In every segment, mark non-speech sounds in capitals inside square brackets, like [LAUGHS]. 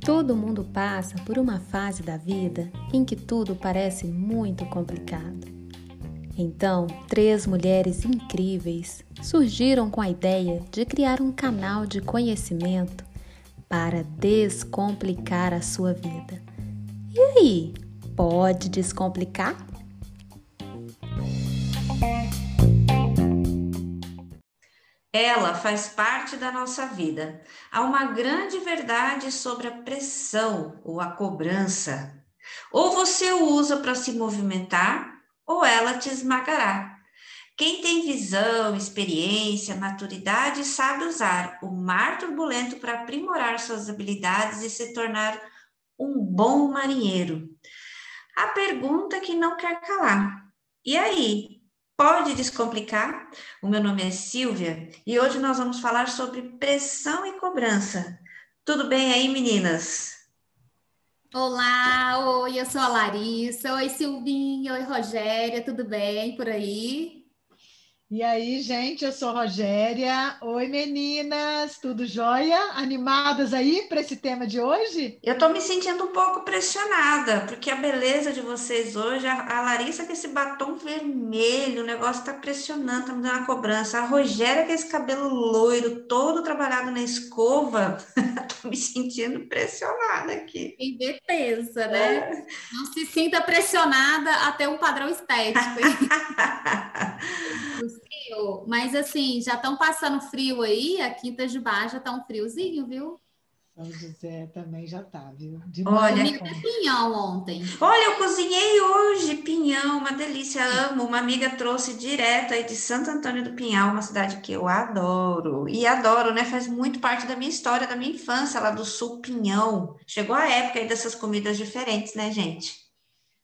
Todo mundo passa por uma fase da vida em que tudo parece muito complicado. Então, três mulheres incríveis surgiram com a ideia de criar um canal de conhecimento para descomplicar a sua vida. E aí, pode descomplicar? Ela faz parte da nossa vida. Há uma grande verdade sobre a pressão ou a cobrança. Ou você usa para se movimentar, ou ela te esmagará. Quem tem visão, experiência, maturidade sabe usar o mar turbulento para aprimorar suas habilidades e se tornar um bom marinheiro. A pergunta que não quer calar. E aí, pode descomplicar? O meu nome é Silvia e hoje nós vamos falar sobre pressão e cobrança. Tudo bem aí, meninas? Olá, oi, eu sou a Larissa. Oi, Silvinha. Oi, Rogéria. Tudo bem por aí? E aí, gente, eu sou Rogéria. Oi, meninas, tudo jóia? Animadas aí para esse tema de hoje? Eu estou me sentindo um pouco pressionada, porque a beleza de vocês hoje, a, Larissa com esse batom vermelho, o negócio está pressionando, está me dando uma cobrança. A Rogéria com esse cabelo loiro, todo trabalhado na escova, [LAUGHS] estou me sentindo pressionada aqui. Vê pensa, né? É. Não se sinta pressionada até um padrão estético. [LAUGHS] frio, mas assim, já estão passando frio aí, a Quinta de Baixo já está um friozinho, viu? São José também já tá, viu? De Olha, pinhão ontem. Olha, eu cozinhei hoje pinhão, uma delícia, amo. Uma amiga trouxe direto aí de Santo Antônio do Pinhal, uma cidade que eu adoro. E adoro, né? Faz muito parte da minha história, da minha infância lá do Sul Pinhão. Chegou a época aí dessas comidas diferentes, né, gente?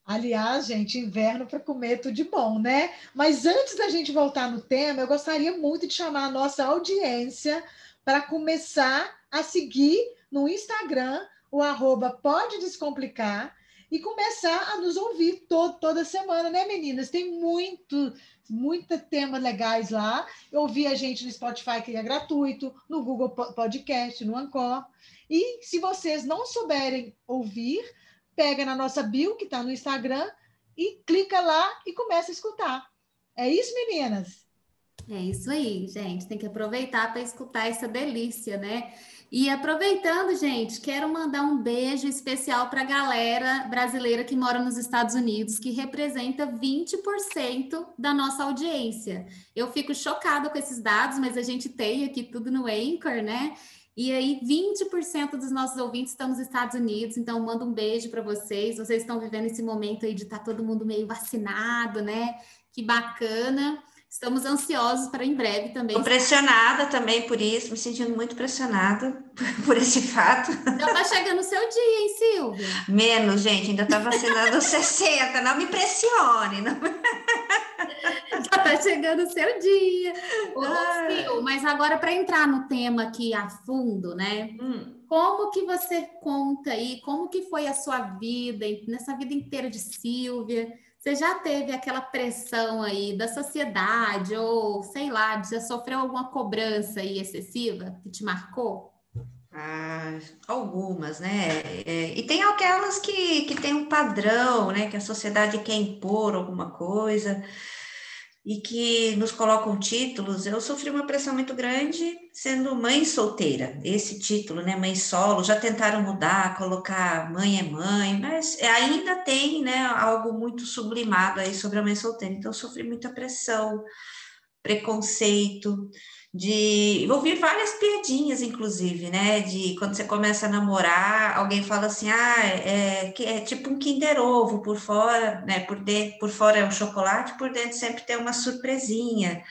Aliás, gente, inverno para comer tudo de bom, né? Mas antes da gente voltar no tema, eu gostaria muito de chamar a nossa audiência para começar a seguir no Instagram o arroba Pode Descomplicar e começar a nos ouvir toda semana, né, meninas? Tem muito, muita temas legais lá. Eu ouvi a gente no Spotify, que é gratuito, no Google Podcast, no Anchor. E se vocês não souberem ouvir, pega na nossa bio, que está no Instagram, e clica lá e começa a escutar. É isso, meninas? É isso aí, gente. Tem que aproveitar para escutar essa delícia, né? E aproveitando, gente, quero mandar um beijo especial para a galera brasileira que mora nos Estados Unidos, que representa 20% da nossa audiência. Eu fico chocada com esses dados, mas a gente tem aqui tudo no Anchor, né? E aí, 20% dos nossos ouvintes estão nos Estados Unidos, então mando um beijo para vocês. Vocês estão vivendo esse momento aí de estar tá todo mundo meio vacinado, né? Que bacana. Estamos ansiosos para em breve também. Estou pressionada também por isso, me sentindo muito pressionada [LAUGHS] por esse fato. Já está chegando o seu dia, hein, Silvia? Menos, gente, ainda está vacinando 60, [LAUGHS] não me pressione. Não... Está chegando o seu dia. Mas agora para entrar no tema aqui a fundo, né? Hum. Como que você conta aí, como que foi a sua vida, nessa vida inteira de Silvia? Você já teve aquela pressão aí da sociedade, ou sei lá, já sofreu alguma cobrança aí excessiva que te marcou? Ah, algumas, né? É, e tem aquelas que, que tem um padrão, né? Que a sociedade quer impor alguma coisa e que nos colocam títulos. Eu sofri uma pressão muito grande sendo mãe solteira. Esse título, né, mãe solo, já tentaram mudar, colocar mãe é mãe, mas ainda tem, né, algo muito sublimado aí sobre a mãe solteira. Então eu sofri muita pressão, preconceito, de ouvir várias piadinhas, inclusive, né? De quando você começa a namorar, alguém fala assim, ah, é, é tipo um Kinder Ovo por fora, né? Por, dentro, por fora é um chocolate, por dentro sempre tem uma surpresinha.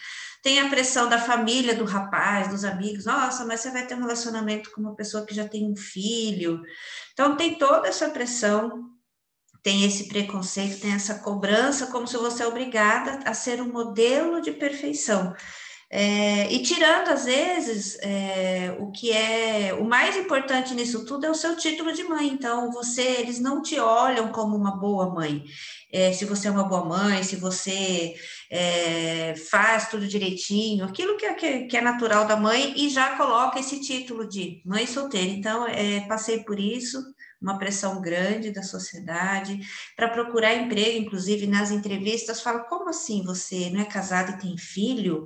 Tem a pressão da família do rapaz, dos amigos, nossa, mas você vai ter um relacionamento com uma pessoa que já tem um filho. Então tem toda essa pressão, tem esse preconceito, tem essa cobrança, como se você é obrigada a ser um modelo de perfeição. É, e tirando, às vezes, é, o que é o mais importante nisso tudo é o seu título de mãe. Então, você, eles não te olham como uma boa mãe. É, se você é uma boa mãe, se você é, faz tudo direitinho, aquilo que é, que é natural da mãe, e já coloca esse título de mãe solteira. Então, é, passei por isso, uma pressão grande da sociedade, para procurar emprego, inclusive nas entrevistas, fala, como assim você não é casado e tem filho?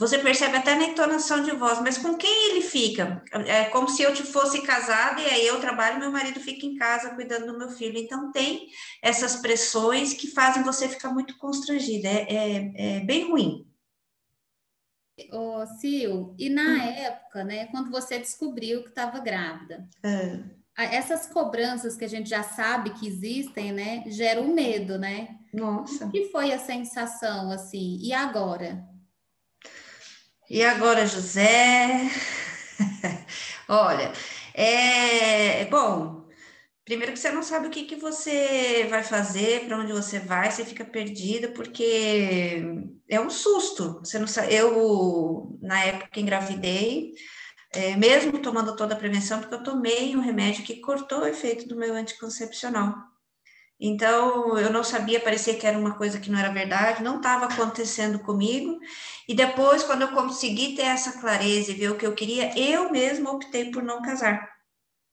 Você percebe até na entonação de voz, mas com quem ele fica? É como se eu fosse casada e aí eu trabalho e meu marido fica em casa cuidando do meu filho. Então, tem essas pressões que fazem você ficar muito constrangida. É, é, é bem ruim. Ô, Sil, e na hum. época, né, quando você descobriu que estava grávida, é. essas cobranças que a gente já sabe que existem, né, geram medo, né? Nossa. O que foi a sensação, assim? E agora? E agora, José? [LAUGHS] Olha, é bom. Primeiro que você não sabe o que, que você vai fazer, para onde você vai, você fica perdida, porque é um susto. Você não sabe. Eu, na época, engravidei, é, mesmo tomando toda a prevenção, porque eu tomei um remédio que cortou o efeito do meu anticoncepcional. Então, eu não sabia, parecia que era uma coisa que não era verdade, não estava acontecendo comigo. E depois, quando eu consegui ter essa clareza e ver o que eu queria, eu mesma optei por não casar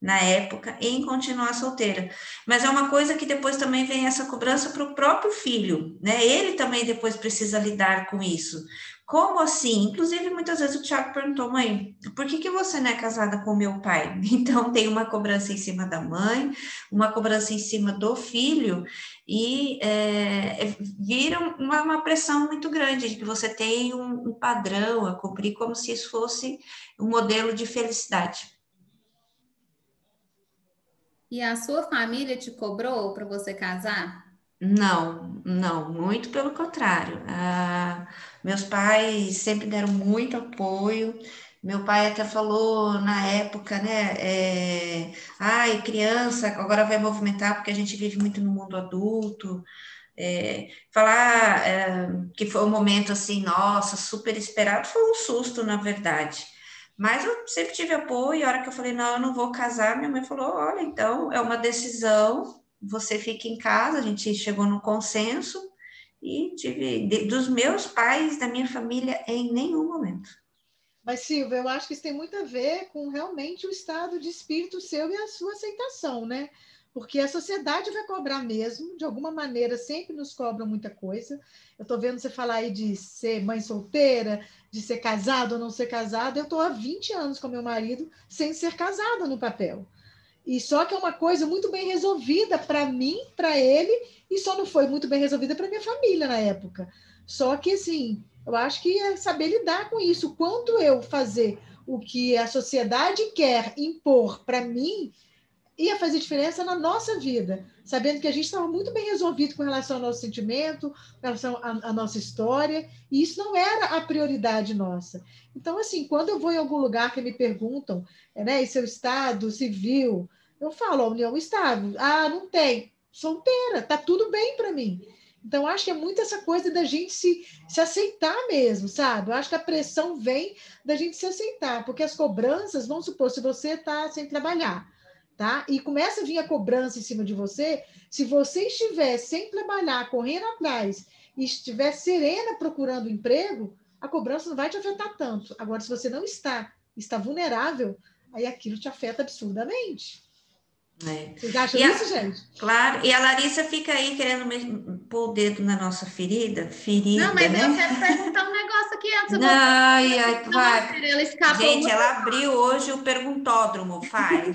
na época em continuar solteira. Mas é uma coisa que depois também vem essa cobrança para o próprio filho, né? Ele também depois precisa lidar com isso. Como assim? Inclusive, muitas vezes o Tiago perguntou, mãe, por que, que você não é casada com meu pai? [LAUGHS] Então, tem uma cobrança em cima da mãe, uma cobrança em cima do filho, e é, vira uma, uma, pressão muito grande de que você tem um, um padrão a cumprir, como se isso fosse um modelo de felicidade. E a sua família te cobrou para você casar? Não, não, muito pelo contrário. Ah, meus pais sempre deram muito apoio. Meu pai até falou na época, né? É, Ai, criança, agora vai movimentar porque a gente vive muito no mundo adulto. É, falar é, que foi um momento assim, nossa, super esperado, foi um susto, na verdade. Mas eu sempre tive apoio, e a hora que eu falei, não, eu não vou casar, minha mãe falou, olha, então é uma decisão, você fica em casa, a gente chegou no consenso e tive de, dos meus pais, da minha família, em nenhum momento. Mas, Silvia, eu acho que isso tem muito a ver com realmente o estado de espírito seu e a sua aceitação, né? Porque a sociedade vai cobrar mesmo, de alguma maneira, sempre nos cobram muita coisa. Eu estou vendo você falar aí de ser mãe solteira, de ser casado ou não ser casado. Eu estou há 20 anos com meu marido sem ser casada no papel. E só que é uma coisa muito bem resolvida para mim, para ele, e só não foi muito bem resolvida para minha família na época. Só que, assim, eu acho que é saber lidar com isso. Quanto eu fazer o que a sociedade quer impor para mim, ia fazer diferença na nossa vida, sabendo que a gente estava muito bem resolvido com relação ao nosso sentimento, com relação à, à, nossa história, e isso não era a prioridade nossa. Então, assim, quando eu vou em algum lugar que me perguntam, né, e seu estado civil, eu falo, a união estável. Ah, não tem. Solteira, tá tudo bem para mim. Então, acho que é muito essa coisa da gente se, se aceitar mesmo, sabe? Eu acho que a pressão vem da gente se aceitar, porque as cobranças, vamos supor, se você está sem trabalhar, tá? E começa a vir a cobrança em cima de você, se você estiver sem trabalhar, correndo atrás, e estiver serena procurando emprego, a cobrança não vai te afetar tanto. Agora, se você não está, está vulnerável, aí aquilo te afeta absurdamente. É. Vocês acham e isso, a, gente? Claro, e a Larissa fica aí querendo pôr o dedo na nossa ferida, ferida, Não, mas né? eu quero perguntar um negócio aqui antes. Não, ai, ai, vai. Gente, ela abriu hoje o perguntódromo, vai.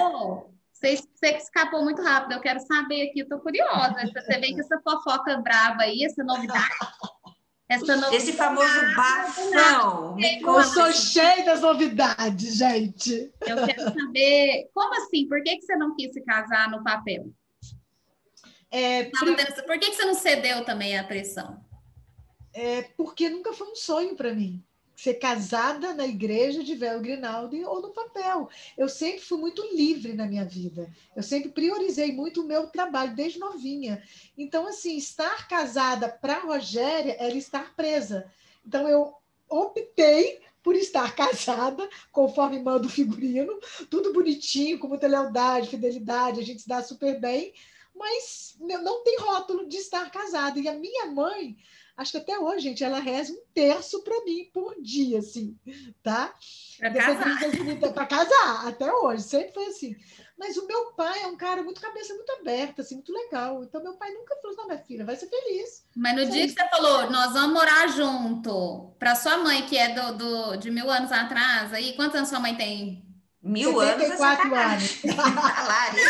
Ô, você, você escapou muito rápido, eu quero saber aqui, eu tô curiosa. Você vem com essa fofoca brava aí, essa novidade. [LAUGHS] Esse famoso bafão. Eu sou cheia das novidades, gente. Eu quero saber, como assim? Por que, que você não quis se casar no papel? É, por que, que você não cedeu também à pressão? É porque nunca foi um sonho para mim ser casada na igreja de véu Grinaldi ou no papel. Eu sempre fui muito livre na minha vida. Eu sempre priorizei muito o meu trabalho desde novinha. Então, assim, estar casada para Rogéria era estar presa. Então, eu optei por estar [LAUGHS] casada, conforme manda o figurino, tudo bonitinho, com muita lealdade, fidelidade, a gente se dá super bem, mas não tem rótulo de estar casada. E a minha mãe, acho que até hoje, gente, ela reza um terço para mim por dia, assim, tá? Para casar. Para casar, até hoje, sempre foi assim. Mas o meu pai é um cara muito cabeça muito aberta, assim, muito legal. Então, meu pai nunca falou, não, minha filha, vai ser feliz. Mas no dia que você falou, nós vamos morar junto, para sua mãe, que é do, do, de mil anos atrás, aí, quantos anos sua mãe tem? Mil 74 anos. anos.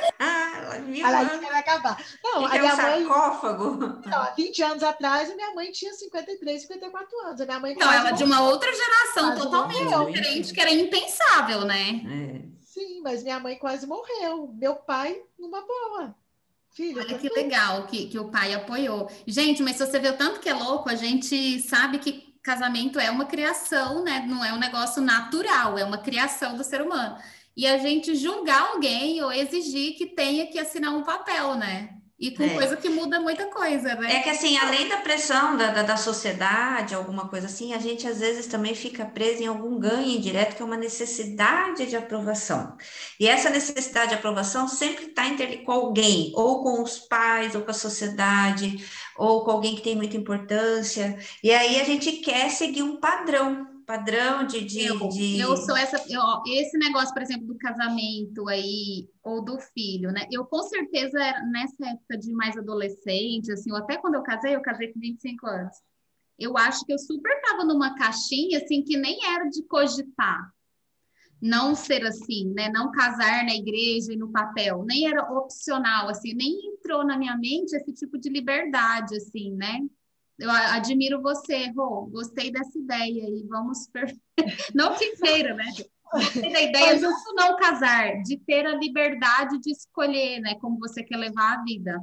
[LAUGHS] a Larissa. ah, mil a Larissa vai acabar. Não, a minha um mãe. sarcófago. Não, há 20 anos atrás, a minha mãe tinha 53, 54 anos. A minha mãe então, ela é de uma outra geração totalmente diferente, que era impensável, né? É. Sim, mas minha mãe quase morreu. Meu pai, numa boa. Filha, Olha que legal que, que o pai apoiou. Gente, mas se você vê o tanto que é louco, a gente sabe que casamento é uma criação, né? Não é um negócio natural, é uma criação do ser humano. E a gente julgar alguém ou exigir que tenha que assinar um papel, né? E com é. coisa que muda muita coisa, né? É que assim, além da pressão da, da, da, sociedade, alguma coisa assim, a gente às vezes também fica preso em algum ganho indireto, que é uma necessidade de aprovação. E essa necessidade de aprovação sempre está com alguém, ou com os pais, ou com a sociedade, ou com alguém que tem muita importância. E aí a gente quer seguir um padrão padrão de. de, eu, de... eu sou essa. Eu, esse negócio, por exemplo, do casamento aí, ou do filho, né? Eu com certeza, nessa época de mais adolescente, assim, ou até quando eu casei, eu casei com 25 anos. Eu acho que eu super tava numa caixinha, assim, que nem era de cogitar não ser assim, né? Não casar na igreja e no papel, nem era opcional, assim, nem entrou na minha mente esse tipo de liberdade, assim, né? Eu admiro você, Rô. Gostei dessa ideia e vamos. Per... [LAUGHS] não que queira, né? Gostei da ideia de não casar, de ter a liberdade de escolher, né? Como você quer levar a vida.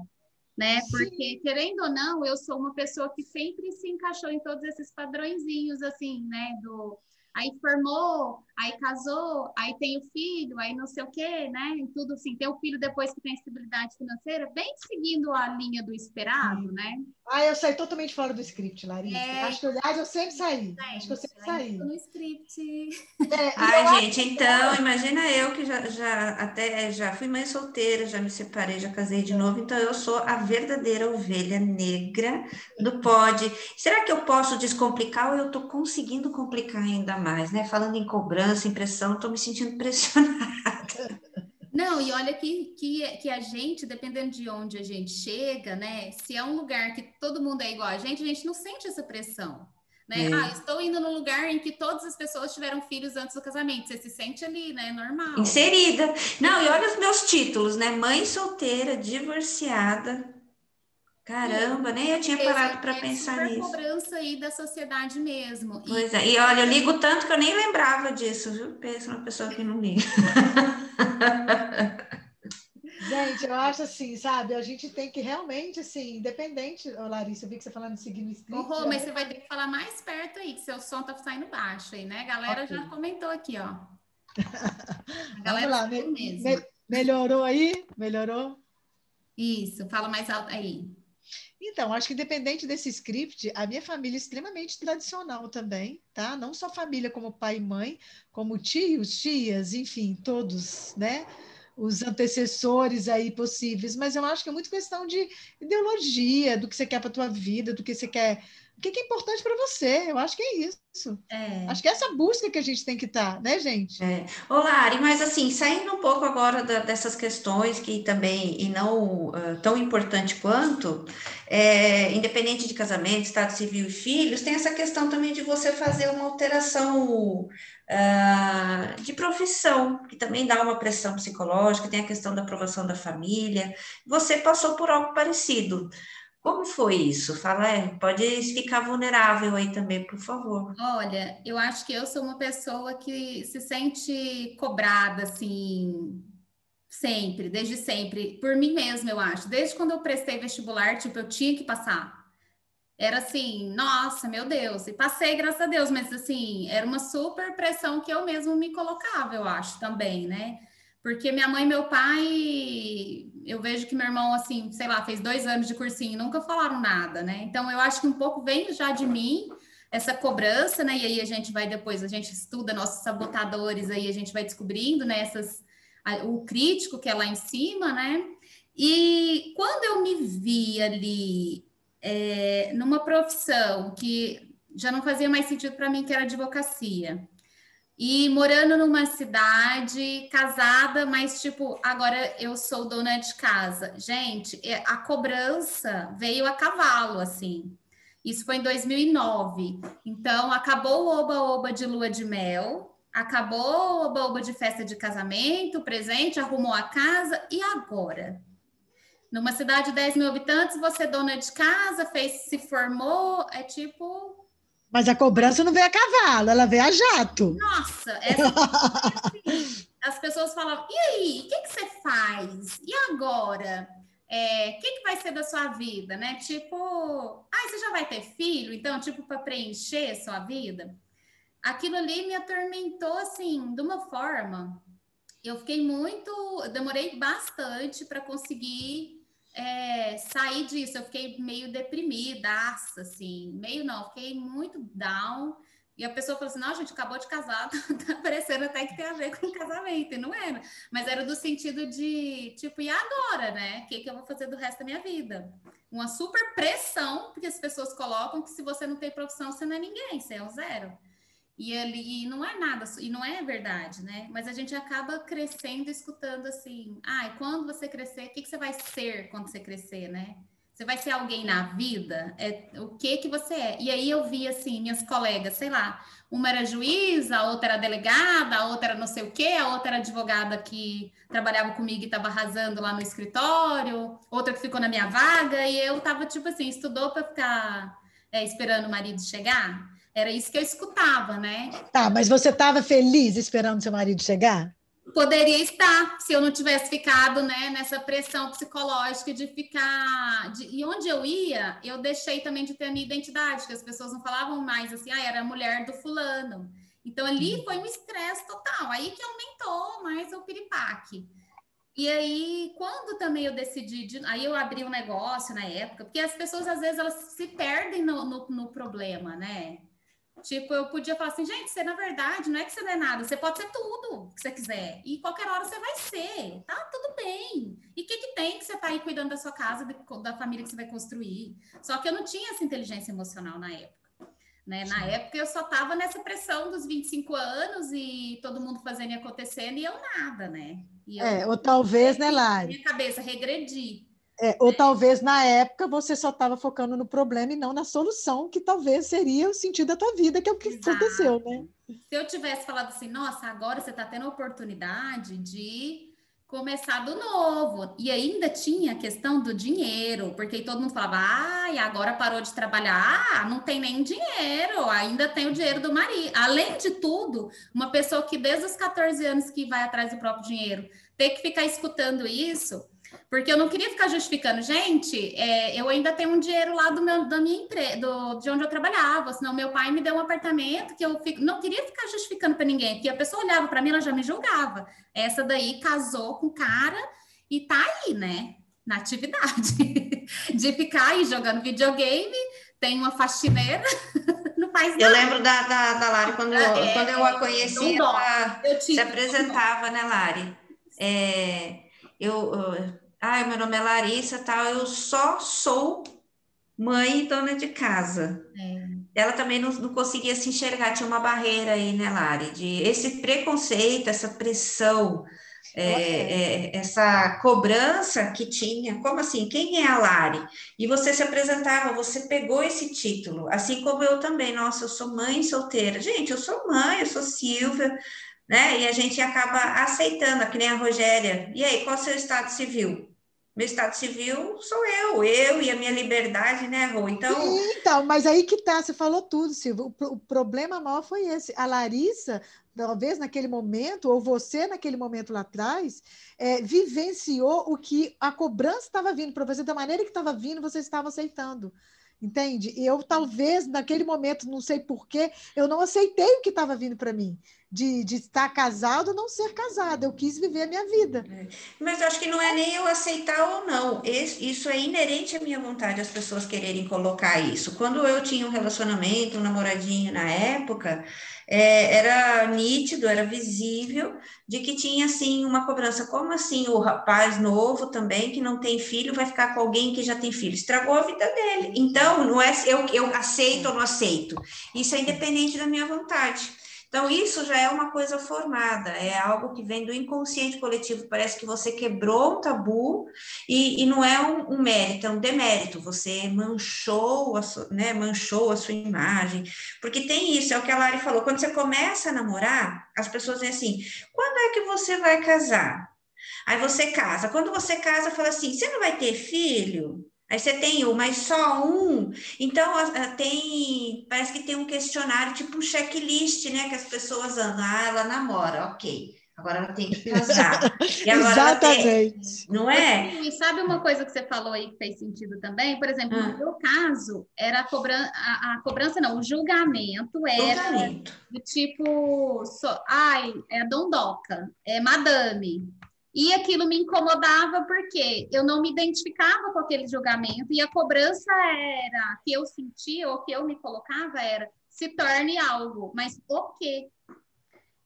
Né? Porque, querendo ou não, eu sou uma pessoa que sempre se encaixou em todos esses padrõezinhos, assim, né? Do aí formou, aí casou, aí tem o filho, aí não sei o quê, né? E tudo assim, tem o filho depois que tem estabilidade financeira, bem seguindo a linha do esperado, Sim. né? Ah, eu saí totalmente fora do script, Larissa. É... Acho que, aliás, eu sempre saí. É, Acho que eu sempre saí. no script. [LAUGHS] É, Ai, gente, então, imagina eu que já, já até já fui mãe solteira, já me separei, já casei de novo, então eu sou a verdadeira ovelha negra do pod. Será que eu posso descomplicar ou eu estou conseguindo complicar ainda mais, né? Falando em cobrança, impressão, estou me sentindo pressionada. Não, e olha que, que, que a gente, dependendo de onde a gente chega, né? Se é um lugar que todo mundo é igual a gente, a gente não sente essa pressão. Né? É. Ah, estou indo num lugar em que todas as pessoas tiveram filhos antes do casamento. Você se sente ali, né? Normal. Inserida. Não, e olha os meus títulos, né? Mãe solteira, divorciada. Caramba, nem eu tinha parado para é pensar nisso. cobrança aí da sociedade mesmo. Pois e... é, e olha, eu ligo tanto que eu nem lembrava disso, viu? Pensa uma pessoa que não liga. [LAUGHS] Gente, eu acho assim, sabe? A gente tem que realmente, assim, independente. Ô, Larissa, eu vi que você falando no script. Ô, Rô, mas você vai ter que falar mais perto aí, que seu som tá saindo baixo aí, né? A galera okay. já comentou aqui, ó. [LAUGHS] A galera Vamos lá, me, me, melhorou aí? Melhorou? Isso, fala mais alto aí. Então, acho que independente desse script, a minha família é extremamente tradicional também, tá? Não só família como pai e mãe, como tios, tias, enfim, todos, né? os antecessores aí possíveis, mas eu acho que é muito questão de ideologia, do que você quer para a tua vida, do que você quer, o que é importante para você. Eu acho que é isso. É. Acho que é essa busca que a gente tem que estar, tá, né, gente? É. Ô, Lari, mas assim, saindo um pouco agora da, dessas questões que também, e não uh, tão importante quanto, é, independente de casamento, estado civil e filhos, tem essa questão também de você fazer uma alteração uh, de profissão, que também dá uma pressão psicológica, tem a questão da aprovação da família. Você passou por algo parecido. Como foi isso? Fala, é, pode ficar vulnerável aí também, por favor. Olha, eu acho que eu sou uma pessoa que se sente cobrada, assim, sempre, desde sempre, por mim mesma, eu acho. Desde quando eu prestei vestibular, tipo, eu tinha que passar era assim, nossa, meu Deus, e passei, graças a Deus, mas assim, era uma super pressão que eu mesmo me colocava, eu acho, também, né? Porque minha mãe e meu pai, eu vejo que meu irmão, assim, sei lá, fez dois anos de cursinho, nunca falaram nada, né? Então, eu acho que um pouco vem já de mim, essa cobrança, né? E aí a gente vai depois, a gente estuda nossos sabotadores, aí a gente vai descobrindo, né? Essas, a, o crítico que é lá em cima, né? E quando eu me vi ali é, numa profissão que já não fazia mais sentido para mim, que era advocacia, e morando numa cidade, casada, mas tipo, agora eu sou dona de casa. Gente, é, a cobrança veio a cavalo, assim. Isso foi em 2009. Então, acabou o oba-oba de lua de mel, acabou o oba-oba de festa de casamento, presente, arrumou a casa, e agora? Numa cidade de 10 mil habitantes, você é dona de casa, fez, se formou, é tipo mas a cobrança não vem a cavalo, ela vem a jato. Nossa, essa... [LAUGHS] as pessoas falam: e aí, o que, que você faz? E agora? O é, que, que vai ser da sua vida, né? Tipo, ah, você já vai ter filho, então, tipo, para preencher sua vida. Aquilo ali me atormentou assim, de uma forma. Eu fiquei muito, eu demorei bastante para conseguir é, sair disso, eu fiquei meio deprimida, assim, meio não, fiquei muito down. E a pessoa falou assim: não, gente acabou de casar, [LAUGHS] tá parecendo até que tem a ver com casamento, e não era. Mas era do sentido de, tipo, e agora, né? O que, que eu vou fazer do resto da minha vida? Uma super pressão, porque as pessoas colocam que se você não tem profissão, você não é ninguém, você é o zero. E ali não é nada, e não é verdade, né? Mas a gente acaba crescendo escutando assim, ah, e quando você crescer, o que, que você vai ser quando você crescer, né? Você vai ser alguém na vida? É, o que que você é? E aí eu vi assim, minhas colegas, sei lá, uma era juíza, a outra era delegada, a outra era não sei o quê, a outra era advogada que trabalhava comigo e estava arrasando lá no escritório, outra que ficou na minha vaga, e eu tava tipo assim, estudou para ficar é, esperando o marido chegar. Era isso que eu escutava, né? Tá, mas você estava feliz esperando seu marido chegar? Poderia estar, se eu não tivesse ficado né, nessa pressão psicológica de ficar. De... E onde eu ia, eu deixei também de ter a minha identidade, que as pessoas não falavam mais assim, ah, era a mulher do fulano. Então ali uhum. foi um estresse total, aí que aumentou mais o piripaque. E aí, quando também eu decidi, de, aí eu abri um negócio na época, porque as pessoas às vezes elas se perdem no, no, no problema, né? Tipo, eu podia falar assim, gente, você na verdade não é que você não é nada, você pode ser tudo que você quiser. E qualquer hora você vai ser, tá tudo bem. E o que, que tem que você tá aí cuidando da sua casa, da família que você vai construir? Só que eu não tinha essa inteligência emocional na época. Né? Na época eu só tava nessa pressão dos 25 anos e todo mundo fazendo e acontecendo e eu nada, né? Eu, é, ou talvez, né, Lari? Minha cabeça regredi. É, ou talvez na época você só estava focando no problema e não na solução, que talvez seria o sentido da tua vida, que é o que Exato. aconteceu, né? Se eu tivesse falado assim, nossa, agora você está tendo a oportunidade de começar do novo. E ainda tinha a questão do dinheiro, porque todo mundo falava, ah, e agora parou de trabalhar, ah, não tem nem dinheiro, ainda tem o dinheiro do marido. Além de tudo, uma pessoa que desde os 14 anos que vai atrás do próprio dinheiro, ter que ficar escutando isso porque eu não queria ficar justificando, gente, é, eu ainda tenho um dinheiro lá do meu, da minha empresa, de onde eu trabalhava, senão meu pai me deu um apartamento que eu fico, não queria ficar justificando para ninguém, porque a pessoa olhava para mim, ela já me julgava. Essa daí casou com o cara e tá aí, né? Na atividade [LAUGHS] de ficar aí jogando videogame, tem uma faxineira, [LAUGHS] não faz nada. Eu lembro da, da, da Lari, quando, é, quando eu a conheci, ela se apresentava, né, Lari? É, eu, eu ah, meu nome é Larissa, tal, eu só sou mãe e dona de casa. É. Ela também não, não, conseguia se enxergar, tinha uma barreira aí, né, Lari? De esse preconceito, essa pressão, é, é, essa cobrança que tinha. Como assim? Quem é a Lari? E você se apresentava, você pegou esse título, assim como eu também. Nossa, eu sou mãe solteira. Gente, eu sou mãe, eu sou Silvia, né? E a gente acaba aceitando, que nem a Rogéria. E aí, qual é o seu estado civil? Meu estado civil sou eu, eu e a minha liberdade, né, Rô? Então. Então, mas aí que tá, você falou tudo, Silvio. O, o problema maior foi esse. A Larissa, talvez naquele momento, ou você naquele momento lá atrás, é, vivenciou o que a cobrança estava vindo para você, da maneira que estava vindo, você estava aceitando. Entende? E eu talvez naquele momento, não sei porquê, eu não aceitei o que estava vindo para mim. De, de estar casado ou não ser casado. Eu quis viver a minha vida. É. Mas acho que não é nem eu aceitar ou não. Isso é inerente à minha vontade, as pessoas quererem colocar isso. Quando eu tinha um relacionamento, um namoradinho na época, é, era nítido, era visível de que tinha assim uma cobrança. Como assim o rapaz novo também, que não tem filho, vai ficar com alguém que já tem filho? Estragou a vida dele. Então, não é eu, eu aceito ou não aceito. Isso é independente da minha vontade. Então, isso já é uma coisa formada, é algo que vem do inconsciente coletivo. Parece que você quebrou um tabu e, e não é um, um, mérito, é um demérito. Você manchou a, sua, né, manchou a sua imagem. Porque tem isso, é o que a Lari falou. Quando você começa a namorar, as pessoas dizem assim: quando é que você vai casar? Aí você casa. Quando você casa, fala assim: você não vai ter filho? Aí você tem um, mas só um. Então, tem, parece que tem um questionário, tipo um checklist, né? Que as pessoas andam. Ah, ela namora, ok. Agora ela tem que casar. [LAUGHS] Exatamente. Tem, não é? E sabe uma coisa que você falou aí que fez sentido também? Por exemplo, ah. no meu caso, era a cobrança, a, a, cobrança não, o julgamento era julgamento. do tipo, so, ai, é dondoca, é madame. E aquilo me incomodava porque eu não me identificava com aquele julgamento e a cobrança era que eu sentia ou que eu me colocava era se torne algo, mas o quê?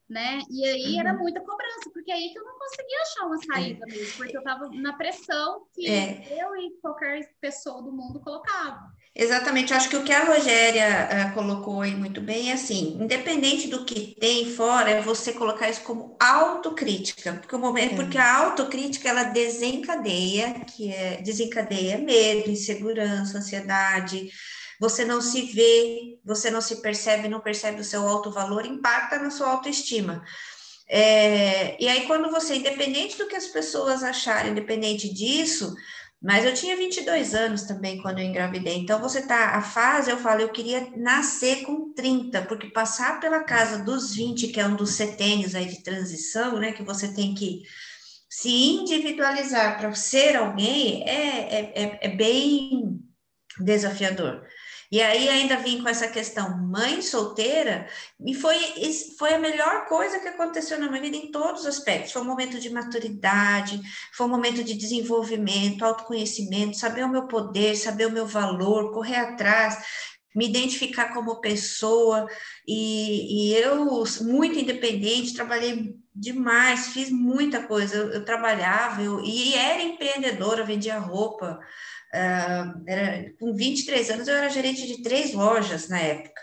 Né? E aí uhum. era muita cobrança, porque aí que eu não conseguia achar uma saída é. mesmo, porque eu estava na pressão que é. eu e qualquer pessoa do mundo colocava. Exatamente, acho que o que a Rogéria uh, colocou aí muito bem é assim, independente do que tem fora, é você colocar isso como autocrítica, porque o momento, é. porque a autocrítica ela desencadeia, que é desencadeia medo, insegurança, ansiedade, você não se vê, você não se percebe, não percebe o seu alto valor, impacta na sua autoestima. É, e aí, quando você, independente do que as pessoas acharem, independente disso, mas eu tinha 22 anos também quando eu engravidei. Então, você tá, a fase, eu falo, eu queria nascer com 30, porque passar pela casa dos 20, que é um dos setênios aí de transição, né, que você tem que se individualizar para ser alguém, é, é, é, é bem desafiador. E aí ainda vim com essa questão mãe solteira, e foi, foi a melhor coisa que aconteceu na minha vida em todos os aspectos. Foi um momento de maturidade, foi um momento de desenvolvimento, autoconhecimento, saber o meu poder, saber o meu valor, correr atrás, me identificar como pessoa, e, e eu, muito independente, trabalhei demais, fiz muita coisa. Eu, eu trabalhava, eu, e era empreendedora, vendia roupa, Uh, era, com 23 anos, eu era gerente de três lojas na época.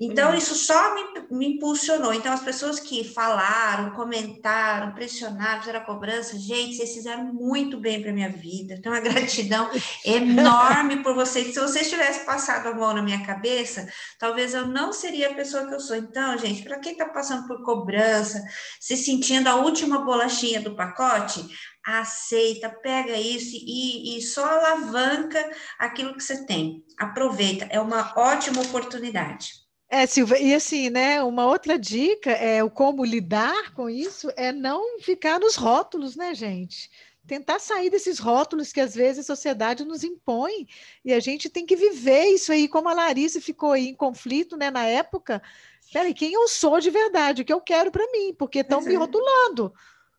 Então, isso só me, me, impulsionou. Então, as pessoas que falaram, comentaram, pressionaram, fizeram a cobrança, gente, vocês fizeram muito bem para minha vida. Então, a gratidão [LAUGHS] enorme por vocês. Se vocês tivessem passado a mão na minha cabeça, talvez eu não seria a pessoa que eu sou. Então, gente, para quem está passando por cobrança, se sentindo a última bolachinha do pacote, aceita, pega isso e, e só alavanca aquilo que você tem. Aproveita, é uma ótima oportunidade. É, Silvia, e assim, né? Uma outra dica é o como lidar com isso é não ficar nos rótulos, né, gente? Tentar sair desses rótulos que às vezes a sociedade nos impõe e a gente tem que viver isso aí, como a Larissa ficou aí em conflito, né, na época. Peraí, quem eu sou de verdade, o que eu quero para mim, porque estão me é.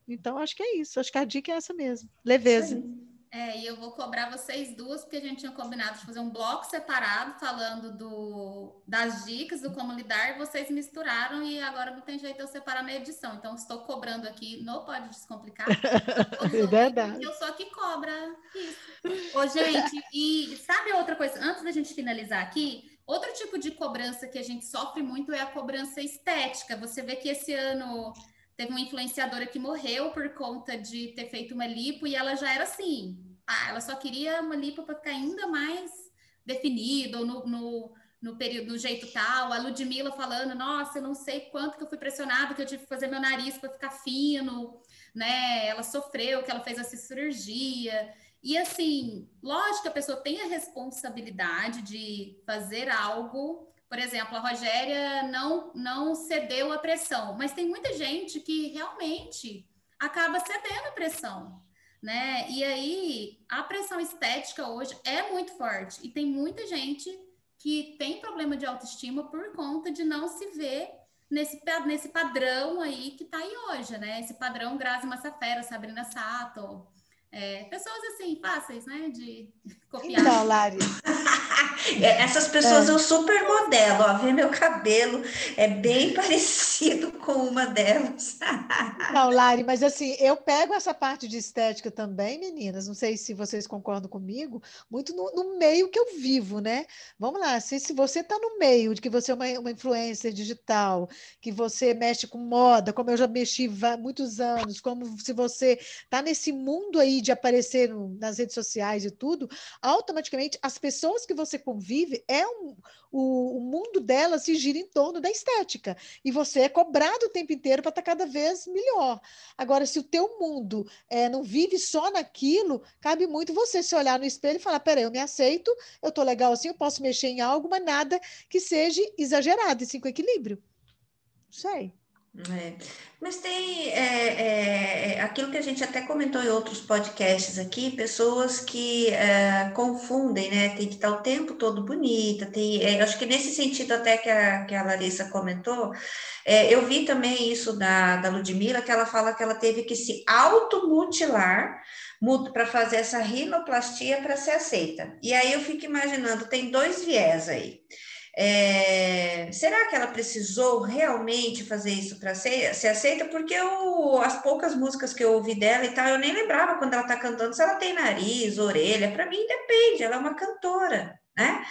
Então, acho que é isso. Acho que a dica é essa mesmo. Leveza. É, e eu vou cobrar vocês duas, porque a gente tinha combinado de fazer um bloco separado falando do, das dicas, do como lidar, vocês misturaram e agora não tem jeito eu separar minha edição. Então, estou cobrando aqui, não pode descomplicar. [LAUGHS] é verdade. Eu sou a que cobra isso. Ô, gente, e sabe outra coisa? Antes da gente finalizar aqui, outro tipo de cobrança que a gente sofre muito é a cobrança estética. Você vê que esse ano Teve uma influenciadora que morreu por conta de ter feito uma lipo e ela já era assim. Ah, ela só queria uma lipo para ficar ainda mais definido no, no, no período, no jeito tal. A Ludmilla falando, nossa, eu não sei quanto que eu fui pressionada, que eu tive que fazer meu nariz para ficar fino, né? Ela sofreu, que ela fez essa cirurgia. E assim, lógico que a pessoa tem a responsabilidade de fazer algo por exemplo, a Rogéria não, não cedeu à pressão, mas tem muita gente que realmente acaba cedendo à pressão, né? E aí a pressão estética hoje é muito forte e tem muita gente que tem problema de autoestima por conta de não se ver nesse, nesse padrão aí que está aí hoje, né? Esse padrão Grazi Massafera, Sabrina Sato, é, pessoas assim, fáceis, né, de copiar. Então, Lari. [LAUGHS] É, essas pessoas é. eu super modelo, ó, vê meu cabelo, é bem [LAUGHS] parecido com uma delas. Não, [LAUGHS] Lari, mas assim, eu pego essa parte de estética também, meninas, não sei se vocês concordam comigo, muito no, no meio que eu vivo, né? Vamos lá, se, se você está no meio de que você é uma, uma influencer digital, que você mexe com moda, como eu já mexi há muitos anos, como se você está nesse mundo aí de aparecer no, nas redes sociais e tudo, automaticamente as pessoas que você convive, é um, o, o mundo delas se gira em torno da estética. E você é cobrado o tempo inteiro para estar tá cada vez melhor. Agora, se o teu mundo é, não vive só naquilo, cabe muito você se olhar no espelho e falar: peraí, eu me aceito, eu estou legal assim, eu posso mexer em algo, mas nada que seja exagerado, e sim com equilíbrio. Não sei. É. Mas tem é, é, é, aquilo que a gente até comentou em outros podcasts aqui, pessoas que é, confundem, né? Tem que estar o tempo todo bonita, tem, é, acho que nesse sentido até que a, que a Larissa comentou, eu vi também isso da, da Ludmilla, que ela fala que ela teve que se automutilar para fazer essa rinoplastia para ser aceita. E aí eu fico imaginando, tem dois viés aí. É, será que ela precisou realmente fazer isso para ser, ser, aceita? Porque eu, as poucas músicas que eu ouvi dela e tal, eu nem lembrava quando ela está cantando se ela tem nariz, orelha. Para mim, depende, ela é uma cantora, né?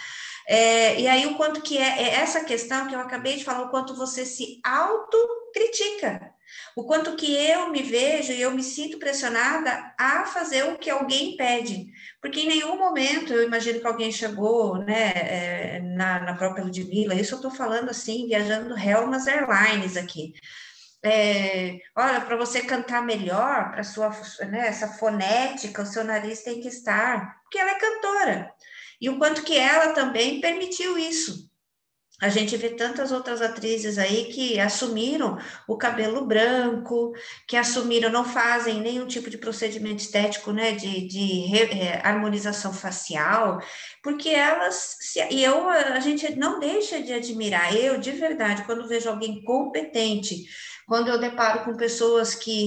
É, e aí, o quanto que é, é essa questão que eu acabei de falar, o quanto você se autocritica. O quanto que eu me vejo e eu me sinto pressionada a fazer o que alguém pede. Porque em nenhum momento eu imagino que alguém chegou, né, é, na, na própria Ludmilla, isso eu estou falando assim, viajando real nas airlines aqui. É, olha, para você cantar melhor, para sua né, essa fonética, o seu nariz tem que estar, porque ela é cantora. E o quanto que ela também permitiu isso. A gente vê tantas outras atrizes aí que assumiram o cabelo branco, que assumiram, não fazem nenhum tipo de procedimento estético, né, de, de é, harmonização facial, porque elas, se, e eu, a gente não deixa de admirar, eu, de verdade, quando vejo alguém competente, quando eu deparo com pessoas que,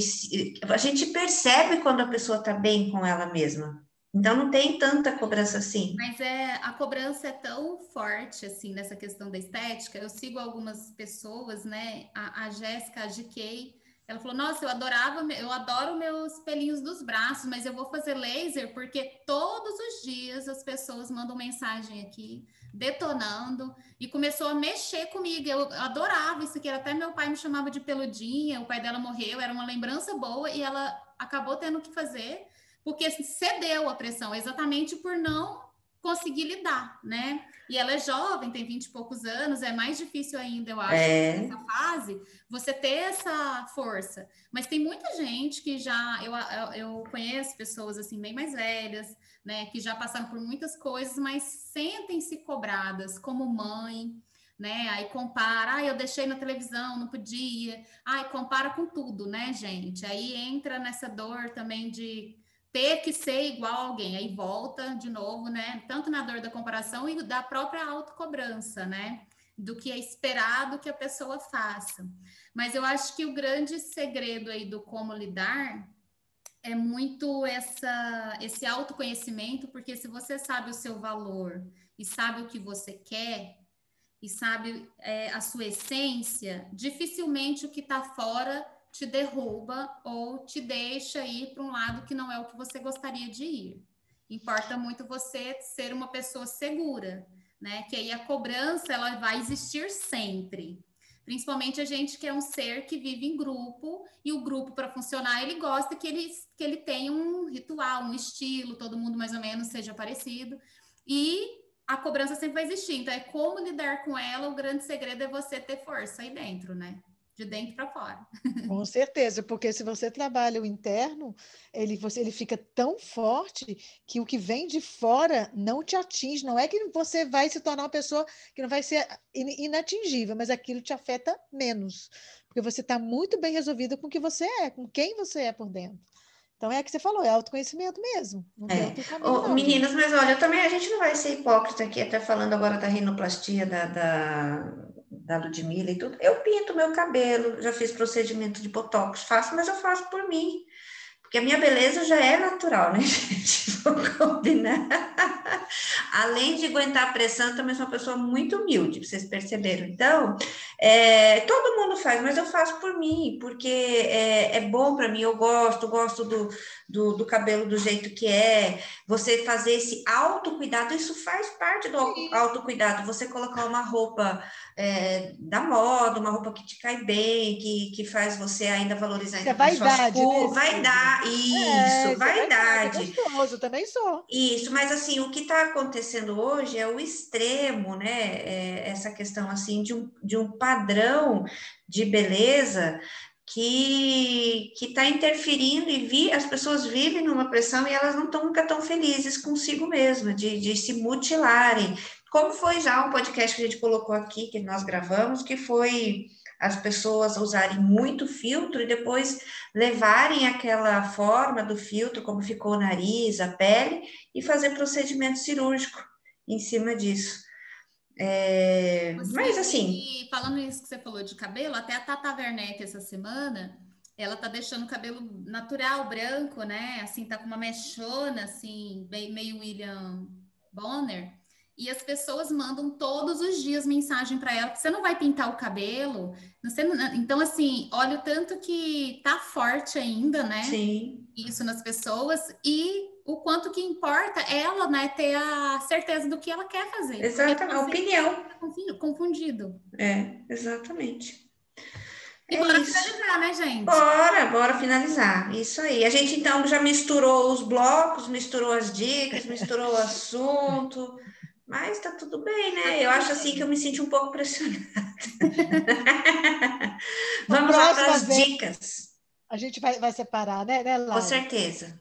a gente percebe quando a pessoa está bem com ela mesma, então não tem tanta cobrança assim. Mas é a cobrança é tão forte assim nessa questão da estética. Eu sigo algumas pessoas, né? A, a Jéssica, a GK, ela falou: Nossa, eu adorava, eu adoro meus pelinhos dos braços, mas eu vou fazer laser porque todos os dias as pessoas mandam mensagem aqui detonando e começou a mexer comigo. Eu adorava isso aqui, até meu pai me chamava de peludinha. O pai dela morreu, era uma lembrança boa e ela acabou tendo que fazer porque cedeu a pressão, exatamente por não conseguir lidar, né? E ela é jovem, tem 20 e poucos anos, é mais difícil ainda, eu acho, é. nessa fase, você ter essa força. Mas tem muita gente que já, eu, eu conheço pessoas assim, bem mais velhas, né, que já passaram por muitas coisas, mas sentem-se cobradas como mãe, né? Aí compara, ah, eu deixei na televisão, não podia. Ai, compara com tudo, né, gente? Aí entra nessa dor também de ter que ser igual a alguém. Aí volta de novo, né? Tanto na dor da comparação e da própria autocobrança, né? Do que é esperado que a pessoa faça. Mas eu acho que o grande segredo aí do como lidar é muito essa, esse autoconhecimento, porque se você sabe o seu valor e sabe o que você quer e sabe é, a sua essência, dificilmente o que está fora te derruba ou te deixa ir para um lado que não é o que você gostaria de ir. Importa muito você ser uma pessoa segura, né? Que aí a cobrança ela vai existir sempre. Principalmente a gente que é um ser que vive em grupo e o grupo para funcionar ele gosta que ele que ele tenha um ritual, um estilo, todo mundo mais ou menos seja parecido. E a cobrança sempre vai existir. Então é como lidar com ela. O grande segredo é você ter força aí dentro, né? De dentro para fora. Com certeza, porque se você trabalha o interno, ele, você, ele fica tão forte que o que vem de fora não te atinge. Não é que você vai se tornar uma pessoa que não vai ser inatingível, mas aquilo te afeta menos, porque você está muito bem resolvido com o que você é, com quem você é por dentro. Então é o que você falou, é autoconhecimento mesmo. Não é. tem caminho, não, Meninas, mas olha, também a gente não vai ser hipócrita aqui, até falando agora da rinoplastia, da, da da Ludmilla e tudo, eu pinto meu cabelo, já fiz procedimento de botox, faço, mas eu faço por mim. Porque a minha beleza já é natural, né, [LAUGHS] gente? Vou combinar. Além de aguentar a pressão, também sou uma pessoa muito humilde, vocês perceberam. Então, é, todo mundo faz, mas eu faço por mim, porque é, é bom para mim, eu gosto, gosto do, do, do, cabelo do jeito que é. Você fazer esse autocuidado, isso faz parte do autocuidado. Você colocar uma roupa é, da moda, uma roupa que te cai bem, que, que faz você ainda valorizar é vaidade, né? Vaidade, isso, é, vaidade. É gostoso, também sou. Isso, mas assim, o que está acontecendo hoje é o extremo, né? É essa questão assim de um, de um padrão de beleza que está interferindo e vi, as pessoas vivem numa pressão e elas não estão nunca tão felizes consigo mesma, de, de se mutilarem. Como foi já um podcast que a gente colocou aqui, que nós gravamos, que foi as pessoas usarem muito filtro e depois levarem aquela forma do filtro, como ficou o nariz, a pele, e fazer procedimento cirúrgico em cima disso. É, mas assim. falando isso que você falou de cabelo, até a Tata Werneck essa semana, ela tá deixando o cabelo natural, branco, né? Assim, tá com uma mechona, assim, meio William Bonner. E as pessoas mandam todos os dias mensagem para ela: você não vai pintar o cabelo? Você não... Então, assim, olha o tanto que tá forte ainda, né? Sim. Isso nas pessoas. E o quanto que importa ela, né, ter a certeza do que ela quer fazer. Exatamente, a opinião. Confundido. É, exatamente. E é bora isso. finalizar, né, gente? Bora, bora finalizar. Isso aí. A gente então já misturou os blocos, misturou as dicas, misturou o [LAUGHS] assunto. Mas tá tudo bem, né? Tá eu acho assim que eu me senti um pouco pressionada. [LAUGHS] [LAUGHS] Vamos lá para as dicas. A gente vai, vai separar, né, né Com certeza.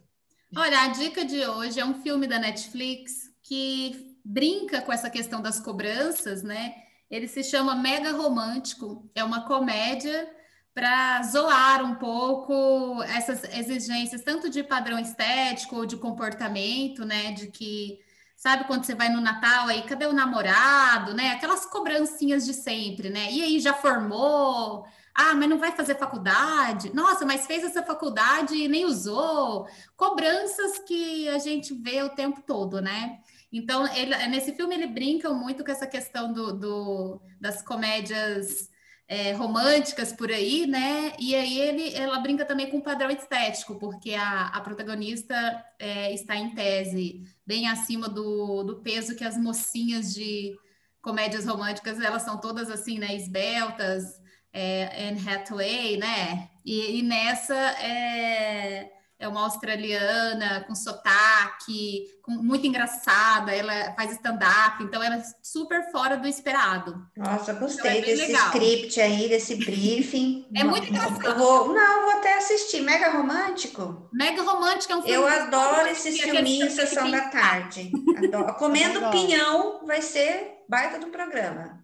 Olha, a dica de hoje é um filme da Netflix que brinca com essa questão das cobranças, né? Ele se chama Mega Romântico, é uma comédia para zoar um pouco essas exigências, tanto de padrão estético ou de comportamento, né? De que, sabe, quando você vai no Natal aí, cadê o namorado, né? Aquelas cobrancinhas de sempre, né? E aí, já formou? Ah, mas não vai fazer faculdade? Nossa, mas fez essa faculdade e nem usou. Cobranças que a gente vê o tempo todo, né? Então, ele, nesse filme ele brinca muito com essa questão do, do das comédias é, românticas por aí, né? E aí ele, ela brinca também com o padrão estético, porque a, a protagonista é, está em tese bem acima do, do peso que as mocinhas de comédias românticas, elas são todas assim, né? Esbeltas, é, Anne Hathaway, né? E, e, nessa é, é uma australiana com sotaque, com, muito engraçada, ela faz stand-up, então ela é super fora do esperado. Nossa, gostei então é desse legal. script aí, desse briefing. é muito engraçado. Eu vou, não, vou até assistir. Mega romântico? Mega romântico é um filme. Eu adoro esses filminhos sessão da tarde. Adoro. Comendo pinhão vai ser baita do programa.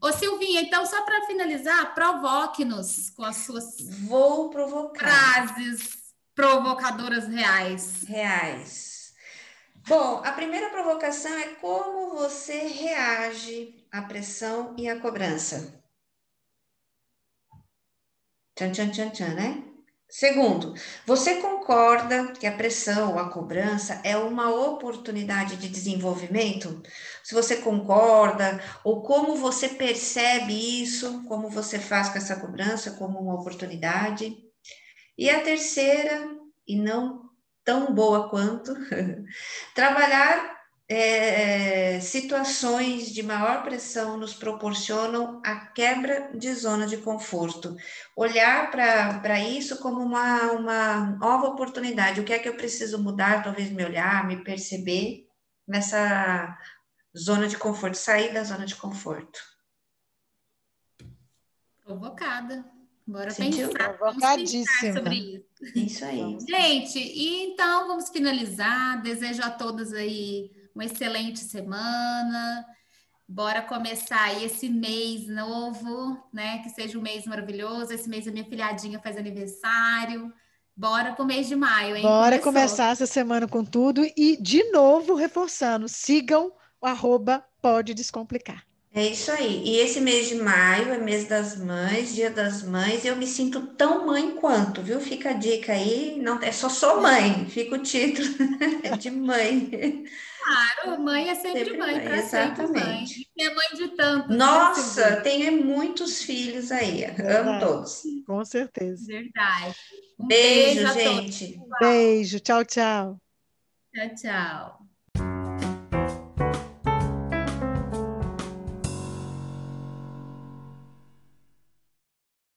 Ô Silvinha, então só para finalizar, provoque-nos com as suas Vou provocar. frases provocadoras reais. Reais. Bom, a primeira provocação é como você reage à pressão e à cobrança. Tchan, tchan, tchan, tchan, né? Segundo, você concorda que a pressão ou a cobrança é uma oportunidade de desenvolvimento? Se você concorda, ou como você percebe isso, como você faz com essa cobrança como uma oportunidade? E a terceira, e não tão boa quanto, [LAUGHS] trabalhar é, situações de maior pressão nos proporcionam a quebra de zona de conforto. Olhar para isso como uma, uma nova oportunidade. O que é que eu preciso mudar? Talvez me olhar, me perceber nessa zona de conforto, sair da zona de conforto. Provocada. Bora Sentiu? pensar, Provocadíssima. sobre isso. Isso aí. Gente, e então vamos finalizar. Desejo a todos aí uma excelente semana. Bora começar aí esse mês novo, né? Que seja um mês maravilhoso. Esse mês a minha filhadinha faz aniversário. Bora pro mês de maio, hein? Bora Começou. começar essa semana com tudo e, de novo, reforçando, sigam o arroba Pode Descomplicar. É isso aí. E esse mês de maio é mês das mães, dia das mães, e eu me sinto tão mãe quanto, viu? Fica a dica aí, não é só sou mãe, fica o título [LAUGHS] de mãe. Claro, mãe é sempre, sempre mãe, para sempre mãe. E é mãe de tantos. Nossa, tenho muitos filhos aí, amo todos. Com certeza. Verdade. Um beijo, beijo gente. Beijo, tchau, tchau. Tchau, tchau.